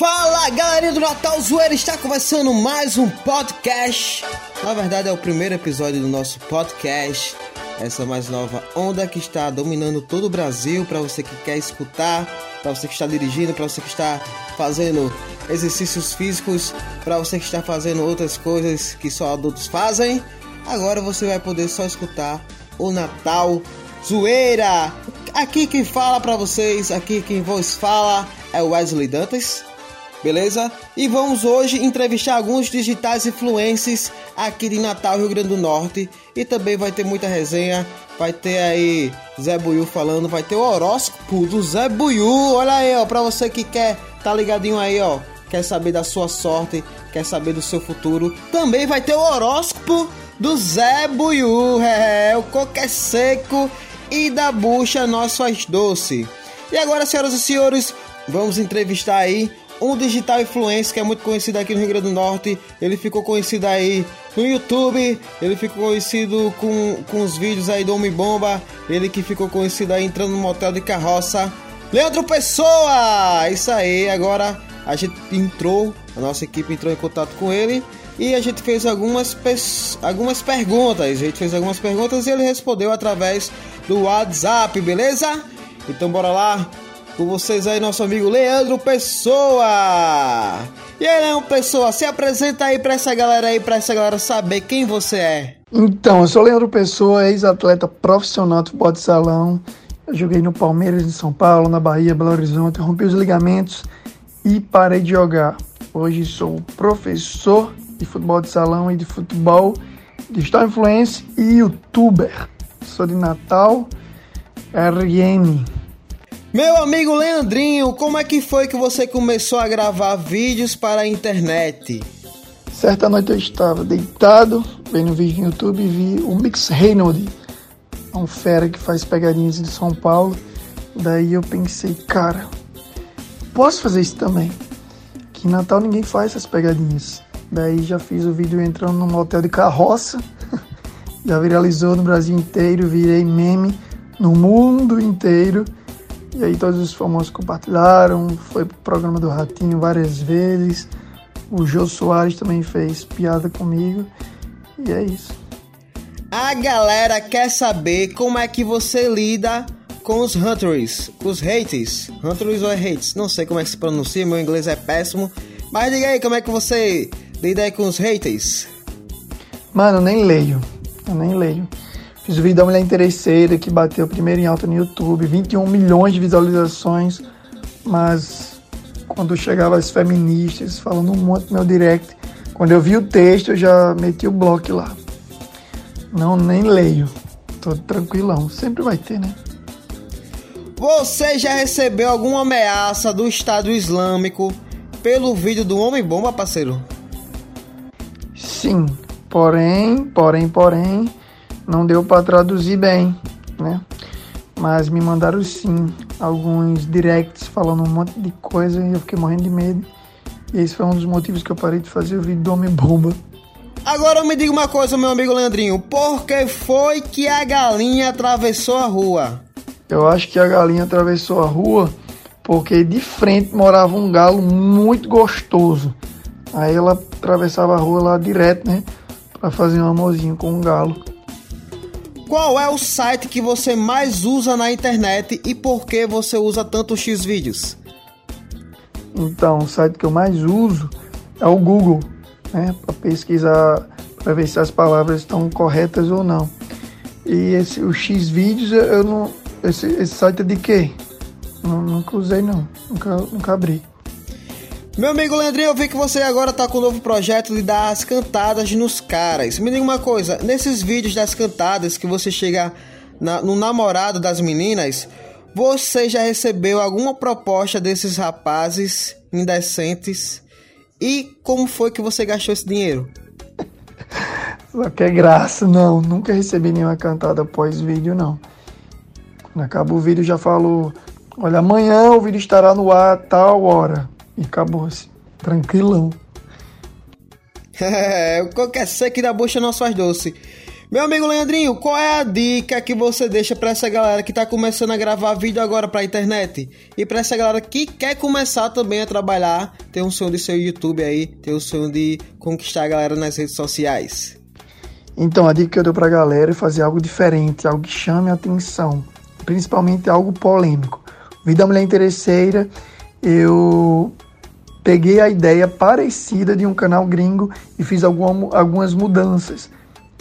Fala galerinha do Natal Zoeira, está começando mais um podcast. Na verdade é o primeiro episódio do nosso podcast. Essa mais nova onda que está dominando todo o Brasil para você que quer escutar, para você que está dirigindo, para você que está fazendo exercícios físicos, para você que está fazendo outras coisas que só adultos fazem. Agora você vai poder só escutar o Natal Zoeira. Aqui quem fala para vocês, aqui quem vos fala é o Wesley Dantas beleza? E vamos hoje entrevistar alguns digitais influencers aqui de Natal, Rio Grande do Norte. E também vai ter muita resenha. Vai ter aí Zé Buiu falando, vai ter o horóscopo do Zé Buiu. Olha aí, ó, pra você que quer tá ligadinho aí, ó. Quer saber da sua sorte, quer saber do seu futuro. Também vai ter o horóscopo do Zé Buiu. É, o coco é seco e da bucha nós faz doce. E agora, senhoras e senhores, vamos entrevistar aí um digital influencer que é muito conhecido aqui no Rio Grande do Norte. Ele ficou conhecido aí no YouTube, ele ficou conhecido com, com os vídeos aí do Homem Bomba, ele que ficou conhecido aí entrando no motel de carroça. Leandro Pessoa! Isso aí, agora a gente entrou, a nossa equipe entrou em contato com ele e a gente fez algumas, algumas perguntas. A gente fez algumas perguntas e ele respondeu através do WhatsApp, beleza? Então bora lá, com vocês aí, nosso amigo Leandro Pessoa. E aí, Leandro Pessoa, se apresenta aí pra essa galera aí, pra essa galera saber quem você é. Então, eu sou Leandro Pessoa, ex-atleta profissional de futebol de salão. Eu joguei no Palmeiras em São Paulo, na Bahia, Belo Horizonte, rompi os ligamentos e parei de jogar. Hoje sou professor de futebol de salão e de futebol, digital influencer e youtuber. Sou de Natal, RM. Meu amigo Leandrinho, como é que foi que você começou a gravar vídeos para a internet? Certa noite eu estava deitado, vendo um vídeo no YouTube e vi o Mix Reynolds, um fera que faz pegadinhas de São Paulo. Daí eu pensei, cara, posso fazer isso também. Que em Natal ninguém faz essas pegadinhas. Daí já fiz o vídeo entrando num motel de carroça. já viralizou no Brasil inteiro, virei meme no mundo inteiro. E aí todos os famosos compartilharam, foi pro programa do Ratinho várias vezes. O Jô Soares também fez piada comigo. E é isso. A galera quer saber como é que você lida com os hunters, os haters. Hunters ou hates? Não sei como é que se pronuncia, meu inglês é péssimo. Mas diga aí como é que você lida aí com os haters. Mano, eu nem leio. Eu nem leio. Fiz o vídeo da mulher interesseira que bateu primeiro em alta no YouTube, 21 milhões de visualizações, mas quando chegava as feministas falando um monte no meu direct, quando eu vi o texto eu já meti o bloco lá. Não, nem leio. Tô tranquilão. Sempre vai ter, né? Você já recebeu alguma ameaça do Estado Islâmico pelo vídeo do Homem Bomba, parceiro? Sim. Porém, porém, porém, não deu para traduzir bem, né? Mas me mandaram sim alguns directs falando um monte de coisa e eu fiquei morrendo de medo. E esse foi um dos motivos que eu parei de fazer o vídeo do Homem Bomba. Agora me diga uma coisa, meu amigo Leandrinho. Por que foi que a galinha atravessou a rua? Eu acho que a galinha atravessou a rua porque de frente morava um galo muito gostoso. Aí ela atravessava a rua lá direto, né? Pra fazer um amorzinho com um galo. Qual é o site que você mais usa na internet e por que você usa tanto X vídeos? Então, o site que eu mais uso é o Google, né, para pesquisar, para ver se as palavras estão corretas ou não. E esse o X vídeos eu não esse, esse site é de quê? Não, nunca usei não, nunca nunca abri. Meu amigo Leandrinho, eu vi que você agora tá com um novo projeto de dar as cantadas nos caras. Me diga uma coisa, nesses vídeos das cantadas que você chega na, no namorado das meninas, você já recebeu alguma proposta desses rapazes indecentes? E como foi que você gastou esse dinheiro? Só que é graça, não. Nunca recebi nenhuma cantada após vídeo, não. Quando acaba o vídeo, já falo: olha, amanhã o vídeo estará no ar tal hora. E acabou-se. Tranquilão. É, qualquer seco da bucha não faz doce. Meu amigo Leandrinho, qual é a dica que você deixa para essa galera que tá começando a gravar vídeo agora pra internet? E para essa galera que quer começar também a trabalhar, ter um sonho de ser YouTube aí, ter o um sonho de conquistar a galera nas redes sociais? Então, a dica que eu dou pra galera é fazer algo diferente, algo que chame a atenção, principalmente algo polêmico. Vida Mulher Interesseira, eu peguei a ideia parecida de um canal gringo e fiz alguma, algumas mudanças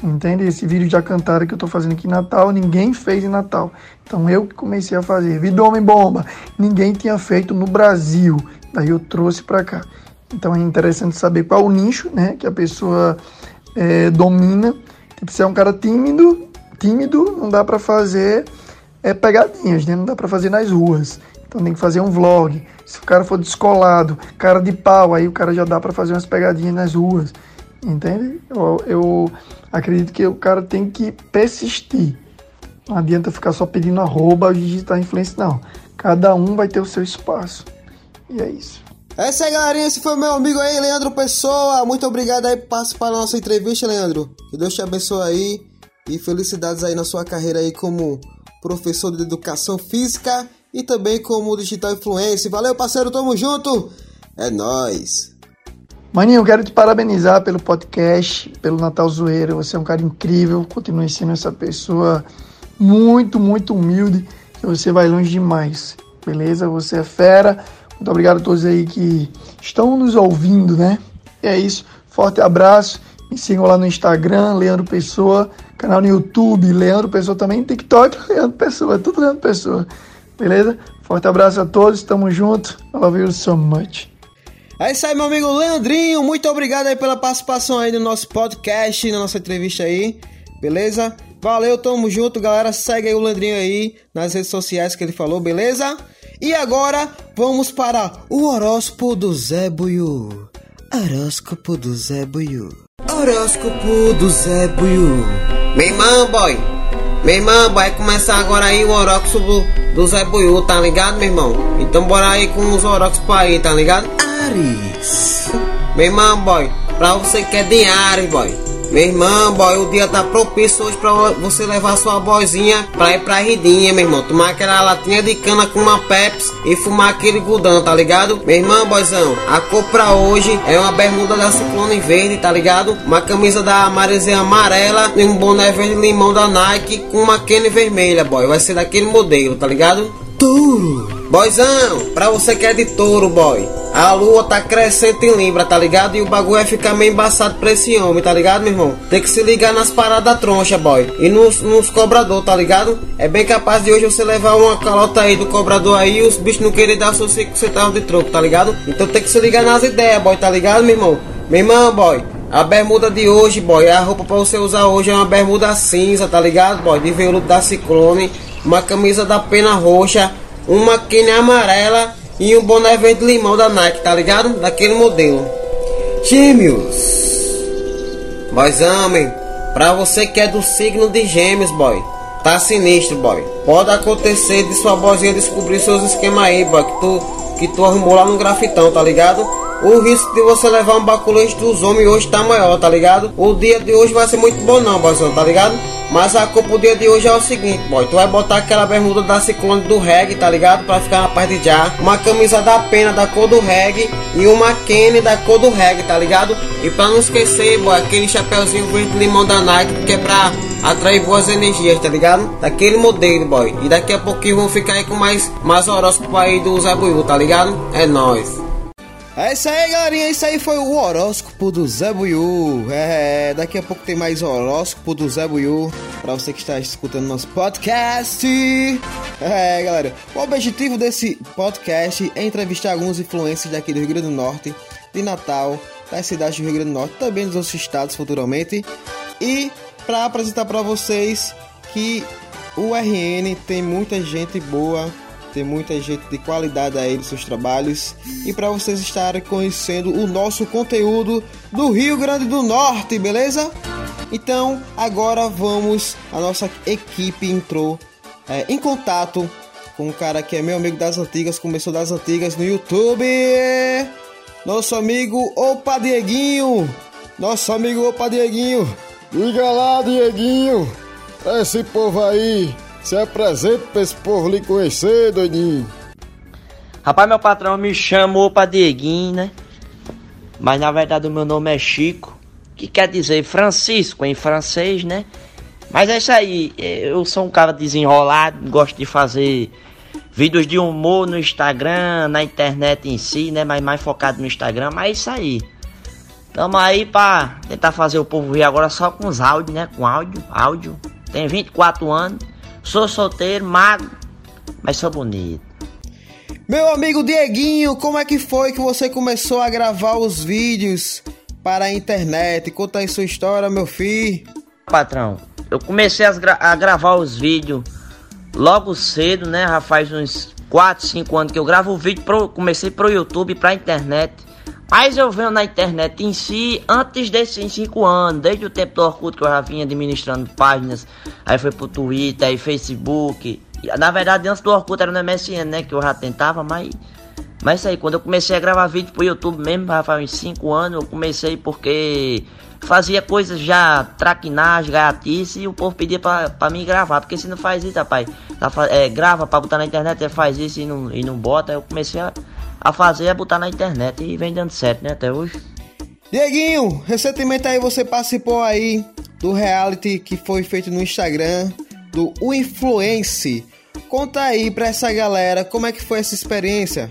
Entende? Esse vídeo de Acantada que eu tô fazendo aqui em Natal, ninguém fez em Natal. Então eu que comecei a fazer. Vídeo Homem Bomba, ninguém tinha feito no Brasil. Daí eu trouxe para cá. Então é interessante saber qual o nicho, né, que a pessoa é, domina. Tipo, se é um cara tímido, tímido, não dá para fazer é, pegadinhas, né? Não dá para fazer nas ruas. Então tem que fazer um vlog. Se o cara for descolado, cara de pau, aí o cara já dá para fazer umas pegadinhas nas ruas. Entende? Eu, eu acredito que o cara tem que persistir. Não adianta ficar só pedindo arroba digitar influência, não. Cada um vai ter o seu espaço. E é isso. É isso aí, galerinha. Esse foi meu amigo aí, Leandro Pessoa. Muito obrigado aí por participar da nossa entrevista, Leandro. Que Deus te abençoe aí. E felicidades aí na sua carreira aí como professor de educação física e também como digital influencer. Valeu, parceiro. Tamo junto. É nóis. Maninho, quero te parabenizar pelo podcast, pelo Natal Zoeiro. Você é um cara incrível. Continue sendo essa pessoa muito, muito humilde. Que você vai longe demais. Beleza? Você é fera. Muito obrigado a todos aí que estão nos ouvindo, né? E é isso. Forte abraço. Me sigam lá no Instagram, Leandro Pessoa. Canal no YouTube, Leandro Pessoa também. TikTok, Leandro Pessoa. Tudo Leandro Pessoa. Beleza? Forte abraço a todos. Tamo junto. I love you so much. É isso aí, meu amigo Leandrinho. Muito obrigado aí pela participação aí no nosso podcast, na nossa entrevista aí. Beleza? Valeu, tamo junto, galera. Segue aí o Leandrinho aí nas redes sociais que ele falou, beleza? E agora vamos para o horóscopo do Zé Buiu. Horóscopo do Zé Buiu. Horóscopo do Zé Buiu. Meu irmão, boy. Meu irmão, vai começar agora aí o horóscopo do, do Zé Buiu, tá ligado, meu irmão? Então bora aí com os horóscopos aí, tá ligado? Ares. Meu irmão, boy, pra você que é de Ares, boy. Meu irmão, boy, o dia tá propício hoje pra você levar sua boizinha pra ir pra ridinha, meu irmão. Tomar aquela latinha de cana com uma Pepsi e fumar aquele gudão, tá ligado? Meu irmão, boyzão, a cor pra hoje é uma bermuda da Ciclone Verde, tá ligado? Uma camisa da Marezinha amarela e um boné verde limão da Nike com uma Kenny vermelha, boy. Vai ser daquele modelo, tá ligado? Touro. Boyzão, pra você que é de touro, boy. A lua tá crescendo em Libra, tá ligado? E o bagulho vai ficar meio embaçado pra esse homem, tá ligado, meu irmão? Tem que se ligar nas paradas troncha, boy. E nos, nos cobrador, tá ligado? É bem capaz de hoje você levar uma calota aí do cobrador aí e os bichos não querem dar seus 5 centavos de troco, tá ligado? Então tem que se ligar nas ideias, boy, tá ligado, meu irmão? Meu irmão, boy. A bermuda de hoje, boy, a roupa pra você usar hoje é uma bermuda cinza, tá ligado, boy? De veludo da Ciclone, uma camisa da pena roxa uma quina amarela e um boné verde limão da Nike, tá ligado? Daquele modelo. Gêmeos. Boys, homem, pra você que é do signo de gêmeos, boy. Tá sinistro, boy. Pode acontecer de sua vozinha descobrir seus esquemas aí, boy. Que tu, que tu arrumou lá no grafitão, tá ligado? O risco de você levar um baculete dos homens hoje tá maior, tá ligado? O dia de hoje vai ser muito bom não, boyzão, tá ligado? Mas a culpa do dia de hoje é o seguinte, boy. Tu vai botar aquela bermuda da Ciclone do reggae, tá ligado? Pra ficar na parte de já. Uma camisa da pena da cor do reggae. E uma Kenny da cor do reggae, tá ligado? E pra não esquecer, boy, aquele chapéuzinho verde limão da Nike, que é pra atrair boas energias, tá ligado? Daquele modelo, boy. E daqui a pouquinho vão ficar aí com mais, mais horóscopo aí do Zé Buiu, tá ligado? É nóis. É isso aí, galerinha. Isso aí foi o horóscopo do Zé Buiu. É, daqui a pouco tem mais horóscopo do Zé Buiu para você que está escutando nosso podcast. É, galera. O objetivo desse podcast é entrevistar alguns influencers daqui do Rio Grande do Norte, de Natal, das cidades do Rio Grande do Norte, também dos outros estados futuramente, e para apresentar para vocês que o RN tem muita gente boa tem muita gente de qualidade aí nos seus trabalhos e para vocês estarem conhecendo o nosso conteúdo do Rio Grande do Norte, beleza? Então agora vamos, a nossa equipe entrou é, em contato com um cara que é meu amigo das antigas, começou das antigas no YouTube, nosso amigo Opa Dieguinho, nosso amigo Opa Dieguinho. Diga lá, Dieguinho, esse povo aí, se apresenta pra esse povo lhe conhecer, doidinho. Rapaz, meu patrão me chamou pra Dieguinho, né? Mas na verdade o meu nome é Chico, que quer dizer Francisco em francês, né? Mas é isso aí, eu sou um cara desenrolado, gosto de fazer vídeos de humor no Instagram, na internet em si, né? Mas mais focado no Instagram, mas é isso aí. Tamo aí pra tentar fazer o povo ver agora só com os áudios, né? Com áudio, áudio. Tenho 24 anos, sou solteiro, magro, mas sou bonito. Meu amigo Dieguinho, como é que foi que você começou a gravar os vídeos para a internet? Conta aí sua história, meu filho. Patrão, eu comecei a, gra a gravar os vídeos logo cedo, né? Já faz uns 4, 5 anos que eu gravo o vídeo, pro, comecei pro YouTube, pra internet. Mas eu venho na internet em si antes desses 5 anos, desde o tempo do Orkut que eu já vinha administrando páginas, aí foi pro Twitter, aí Facebook. Na verdade, antes do Orkut era no MSN, né? Que eu já tentava, mas. Mas isso aí, quando eu comecei a gravar vídeo pro YouTube mesmo, já faz uns 5 anos, eu comecei porque fazia coisas já, traquinagem, gaiatice, e o povo pedia pra, pra mim gravar, porque se não faz isso, rapaz, tá, é, grava pra botar na internet, faz isso e não, e não bota, eu comecei a a fazer é botar na internet e vem dando certo, né, até hoje. Dieguinho, recentemente aí você participou aí do reality que foi feito no Instagram do O Influence. Conta aí pra essa galera como é que foi essa experiência.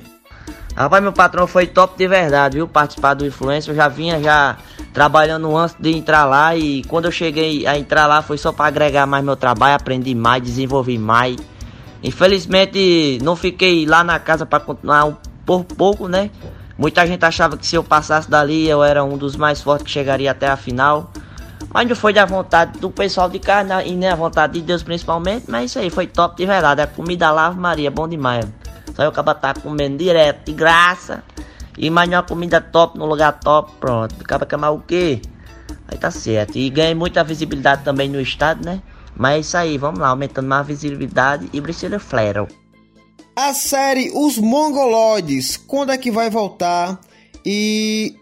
Rapaz, meu patrão foi top de verdade, viu? Participar do Influence. Eu já vinha já trabalhando antes de entrar lá e quando eu cheguei a entrar lá foi só para agregar mais meu trabalho, aprendi mais, desenvolvi mais. Infelizmente não fiquei lá na casa para continuar por pouco, né? Muita gente achava que se eu passasse dali eu era um dos mais fortes que chegaria até a final. Mas não foi da vontade do pessoal de casa e nem a vontade de Deus principalmente. Mas isso aí foi top de verdade. A comida lá, Maria, bom demais. Só eu acaba tá comendo direto, de graça. E mais uma comida top no lugar top, pronto. Acaba queimar o quê? Aí tá certo. E ganhei muita visibilidade também no estado, né? Mas é isso aí, vamos lá, aumentando mais a visibilidade e Priscila Flero. A série Os Mongoloides, quando é que vai voltar? E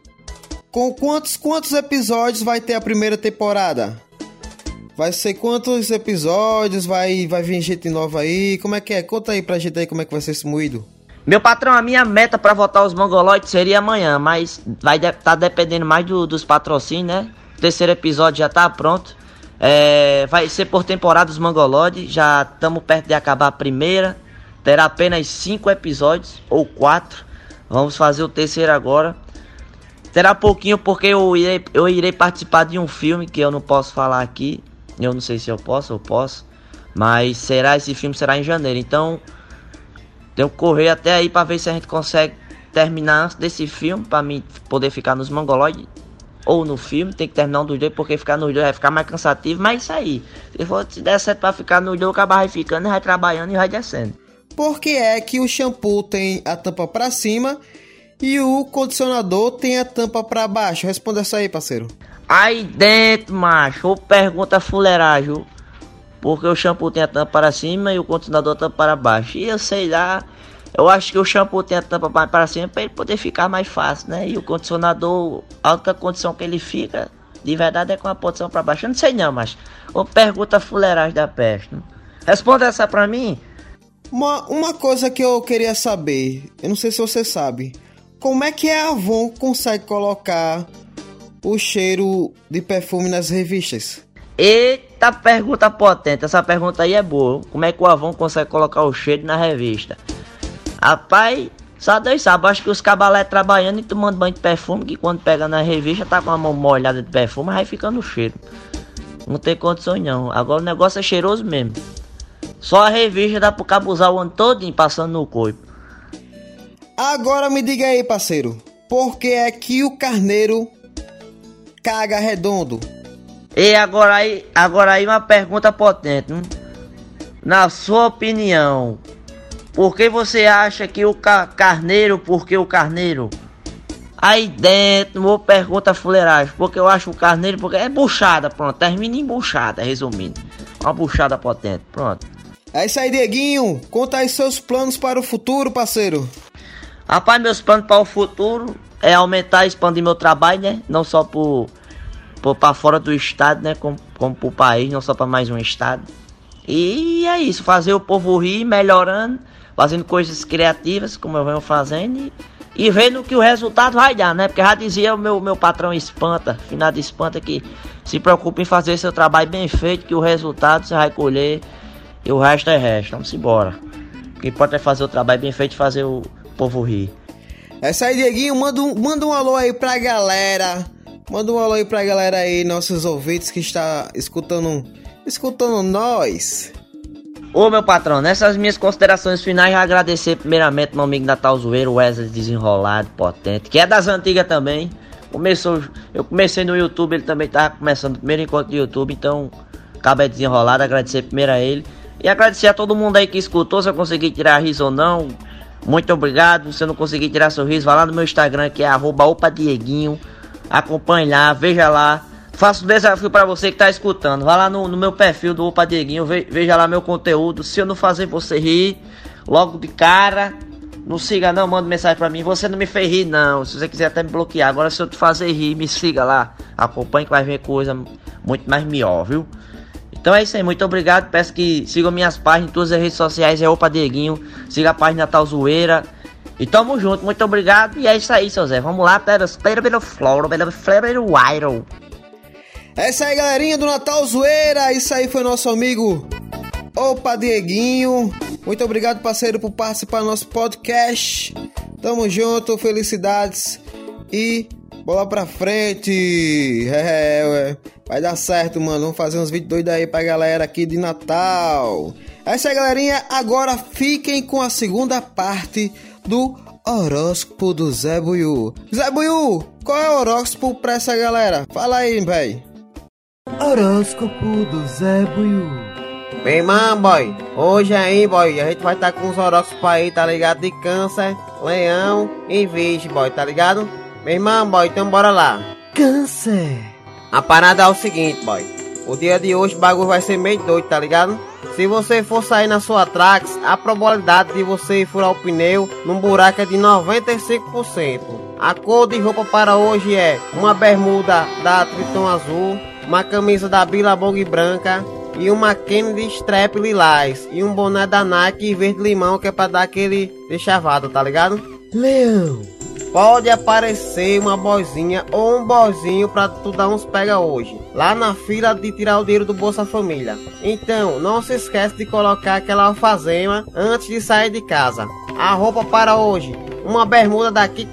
com quantos, quantos episódios vai ter a primeira temporada? Vai ser quantos episódios? Vai, vai vir gente nova aí? Como é que é? Conta aí pra gente aí como é que vai ser esse moído. Meu patrão, a minha meta para votar os mongoloides seria amanhã, mas vai de tá dependendo mais do, dos patrocínios, né? O terceiro episódio já tá pronto. É, vai ser por temporada os mongoloides, já estamos perto de acabar a primeira. Terá apenas cinco episódios ou quatro. Vamos fazer o terceiro agora. Terá pouquinho porque eu irei, eu irei participar de um filme que eu não posso falar aqui. Eu não sei se eu posso ou posso. Mas será esse filme será em janeiro. Então tenho que correr até aí para ver se a gente consegue terminar antes desse filme para mim poder ficar nos mongoloides ou no filme, tem que terminar um dos dois, porque ficar nos dois vai ficar mais cansativo, mas isso aí. Se, for, se der certo pra ficar nos dois, vai ficando, vai trabalhando e vai descendo. Por que é que o shampoo tem a tampa para cima e o condicionador tem a tampa para baixo? Responda essa aí, parceiro. Aí dentro, macho, ou pergunta fuleiragem, porque o shampoo tem a tampa para cima e o condicionador a tampa para baixo. E eu sei lá, eu acho que o shampoo tem a tampa para cima para ele poder ficar mais fácil, né? E o condicionador, a condição que ele fica, de verdade, é com a posição para baixo. Eu não sei não, mas ou pergunta fuleiragem da peste. Responda essa para mim. Uma, uma coisa que eu queria saber, eu não sei se você sabe, como é que a Avon consegue colocar o cheiro de perfume nas revistas? Eita pergunta potente, essa pergunta aí é boa. Como é que o Avon consegue colocar o cheiro na revista? Rapaz, só Deus sabe, acho que os cabalé trabalhando e tomando banho de perfume, que quando pega na revista tá com a mão molhada de perfume, aí fica no cheiro. Não tem condições não. Agora o negócio é cheiroso mesmo. Só a revista dá pro cabo usar o ano todo passando no corpo. Agora me diga aí, parceiro. Por que é que o carneiro caga redondo? E agora aí, agora aí uma pergunta potente. Hein? Na sua opinião, por que você acha que o ca carneiro, por que o carneiro? Aí dentro, uma pergunta fuleiragem. Porque eu acho o carneiro, porque é buchada, pronto. Termina em buchada, resumindo. Uma buchada potente, pronto. É isso aí, Dieguinho. Conta aí seus planos para o futuro, parceiro. Rapaz, meus planos para o futuro é aumentar e expandir meu trabalho, né? Não só para fora do estado, né? Como, como pro país, não só para mais um estado. E é isso, fazer o povo rir, melhorando, fazendo coisas criativas, como eu venho fazendo, e, e vendo que o resultado vai dar, né? Porque já dizia o meu, meu patrão Espanta, finado Espanta, que se preocupe em fazer seu trabalho bem feito, que o resultado você vai colher e o resto é resto. Vamos embora. O que importa é fazer o trabalho bem feito e fazer o povo rir. É isso aí, Dieguinho. Manda um, manda um alô aí pra galera. Manda um alô aí pra galera aí, nossos ouvintes que está escutando, escutando nós. Ô meu patrão, nessas minhas considerações finais, já agradecer primeiramente meu amigo Natal Zoeiro, Wesley Desenrolado, potente, que é das antigas também. Começou, eu comecei no YouTube, ele também tava começando o primeiro encontro do YouTube, então acaba desenrolado, agradecer primeiro a ele. E agradecer a todo mundo aí que escutou, se eu consegui tirar riso ou não. Muito obrigado. Se eu não conseguir tirar sorriso, vá lá no meu Instagram que é @opadieguinho. Acompanhe lá, veja lá. Faço um desafio para você que tá escutando. Vá lá no, no meu perfil do Opa Dieguinho, veja lá meu conteúdo. Se eu não fazer você rir logo de cara, não siga não, manda mensagem para mim. Você não me fez rir não. Se você quiser até me bloquear, agora se eu te fazer rir, me siga lá. Acompanhe que vai ver coisa muito mais melhor, viu? Então é isso aí, muito obrigado. Peço que sigam minhas páginas todas as redes sociais, é Opa Dieguinho. Siga a página Natal Zoeira. E tamo junto, muito obrigado. E é isso aí, seu Zé. Vamos lá, pera, pera, pelo floro, pelo floro, viral. É isso aí, galerinha do Natal Zoeira. Isso aí foi nosso amigo Opa Dieguinho. Muito obrigado, parceiro, por participar do nosso podcast. Tamo junto, felicidades e bola pra frente. É, ué. Vai dar certo, mano. Vamos fazer uns vídeos doidos aí pra galera aqui de Natal. É isso aí, galerinha. Agora fiquem com a segunda parte do horóscopo do Zé Buiu. Zé Buiu, qual é o horóscopo pra essa galera? Fala aí, véi. Horóscopo do Zé Buiu. Bem, irmão, boy. Hoje aí, boy, a gente vai estar tá com os horóscopos aí, tá ligado? De câncer, leão e virgem, boy, tá ligado? Meu irmão, boy, então bora lá. Câncer. A parada é o seguinte, boy. O dia de hoje o bagulho vai ser meio doido, tá ligado? Se você for sair na sua Trax, a probabilidade de você furar o pneu num buraco é de 95%. A cor de roupa para hoje é uma bermuda da Triton azul, uma camisa da Billabong branca e uma Kennedy Strap lilás e um boné da Nike verde limão que é para dar aquele deixavado, tá ligado? Leão pode aparecer uma boizinha ou um boizinho para tu dar uns pega hoje, lá na fila de tirar o dinheiro do Bolsa Família. Então, não se esquece de colocar aquela alfazema antes de sair de casa. A roupa para hoje, uma bermuda da Kick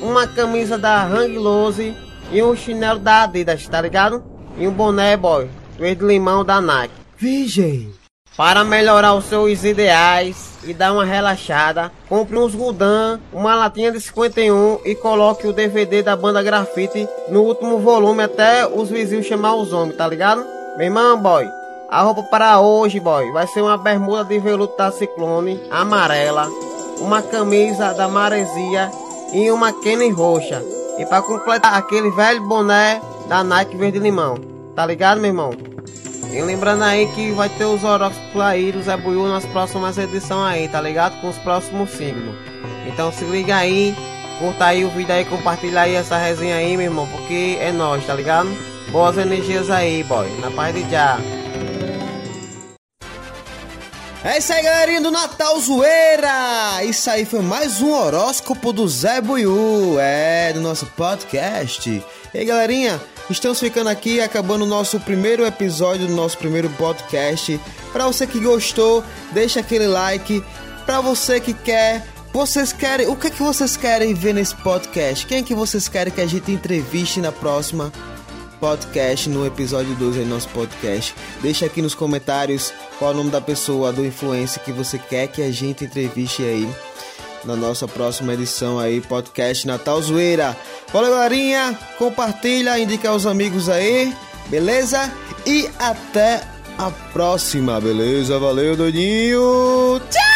uma camisa da Hang Loose e um chinelo da Adidas, tá ligado? E um boné, boy, verde limão da Nike. Virgem. Para melhorar os seus ideais e dar uma relaxada, compre uns Gudan, uma latinha de 51 e coloque o DVD da banda Grafite no último volume até os vizinhos chamar os homens, tá ligado? Meu irmão, boy, a roupa para hoje, boy, vai ser uma bermuda de veludo da Ciclone amarela, uma camisa da Maresia e uma Kenny roxa. E para completar aquele velho boné da Nike verde limão. Tá ligado, meu irmão? E lembrando aí que vai ter os horóscopos aí do Zé Buiu nas próximas edições aí, tá ligado? Com os próximos signos. Então se liga aí, curta aí o vídeo aí, compartilha aí essa resenha aí, meu irmão, porque é nós, tá ligado? Boas energias aí, boy. Na paz de já. É isso aí, galerinha do Natal Zoeira! Isso aí foi mais um horóscopo do Zé Buiu, é, do nosso podcast. E aí, galerinha, Estamos ficando aqui, acabando o nosso primeiro episódio do nosso primeiro podcast. Para você que gostou, deixa aquele like. Para você que quer, vocês querem, o que é que vocês querem ver nesse podcast? Quem é que vocês querem que a gente entreviste na próxima podcast, no episódio 2 do nosso podcast? Deixa aqui nos comentários qual é o nome da pessoa, do influencer que você quer que a gente entreviste aí na nossa próxima edição aí, podcast Natal Zoeira. Fala galerinha, compartilha, indica aos amigos aí, beleza? E até a próxima, beleza? Valeu, doidinho! Tchau!